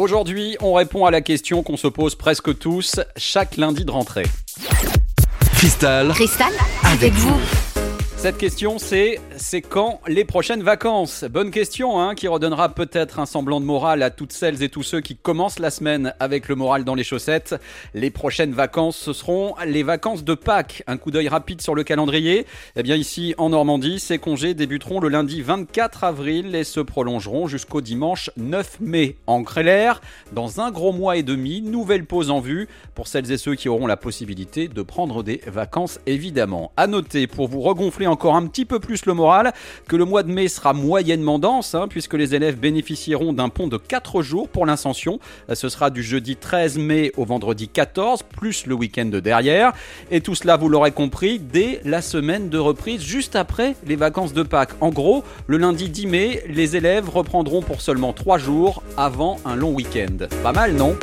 Aujourd'hui, on répond à la question qu'on se pose presque tous chaque lundi de rentrée. Cristal. Cristal, avec vous. Cette question, c'est c'est quand les prochaines vacances? Bonne question, hein, qui redonnera peut-être un semblant de morale à toutes celles et tous ceux qui commencent la semaine avec le moral dans les chaussettes. Les prochaines vacances, ce seront les vacances de Pâques. Un coup d'œil rapide sur le calendrier. Eh bien, ici en Normandie, ces congés débuteront le lundi 24 avril et se prolongeront jusqu'au dimanche 9 mai. En l'air, dans un gros mois et demi, nouvelle pause en vue pour celles et ceux qui auront la possibilité de prendre des vacances, évidemment. À noter pour vous regonfler encore un petit peu plus le moral que le mois de mai sera moyennement dense, hein, puisque les élèves bénéficieront d'un pont de 4 jours pour l'ascension. Ce sera du jeudi 13 mai au vendredi 14, plus le week-end de derrière. Et tout cela, vous l'aurez compris, dès la semaine de reprise, juste après les vacances de Pâques. En gros, le lundi 10 mai, les élèves reprendront pour seulement 3 jours avant un long week-end. Pas mal, non?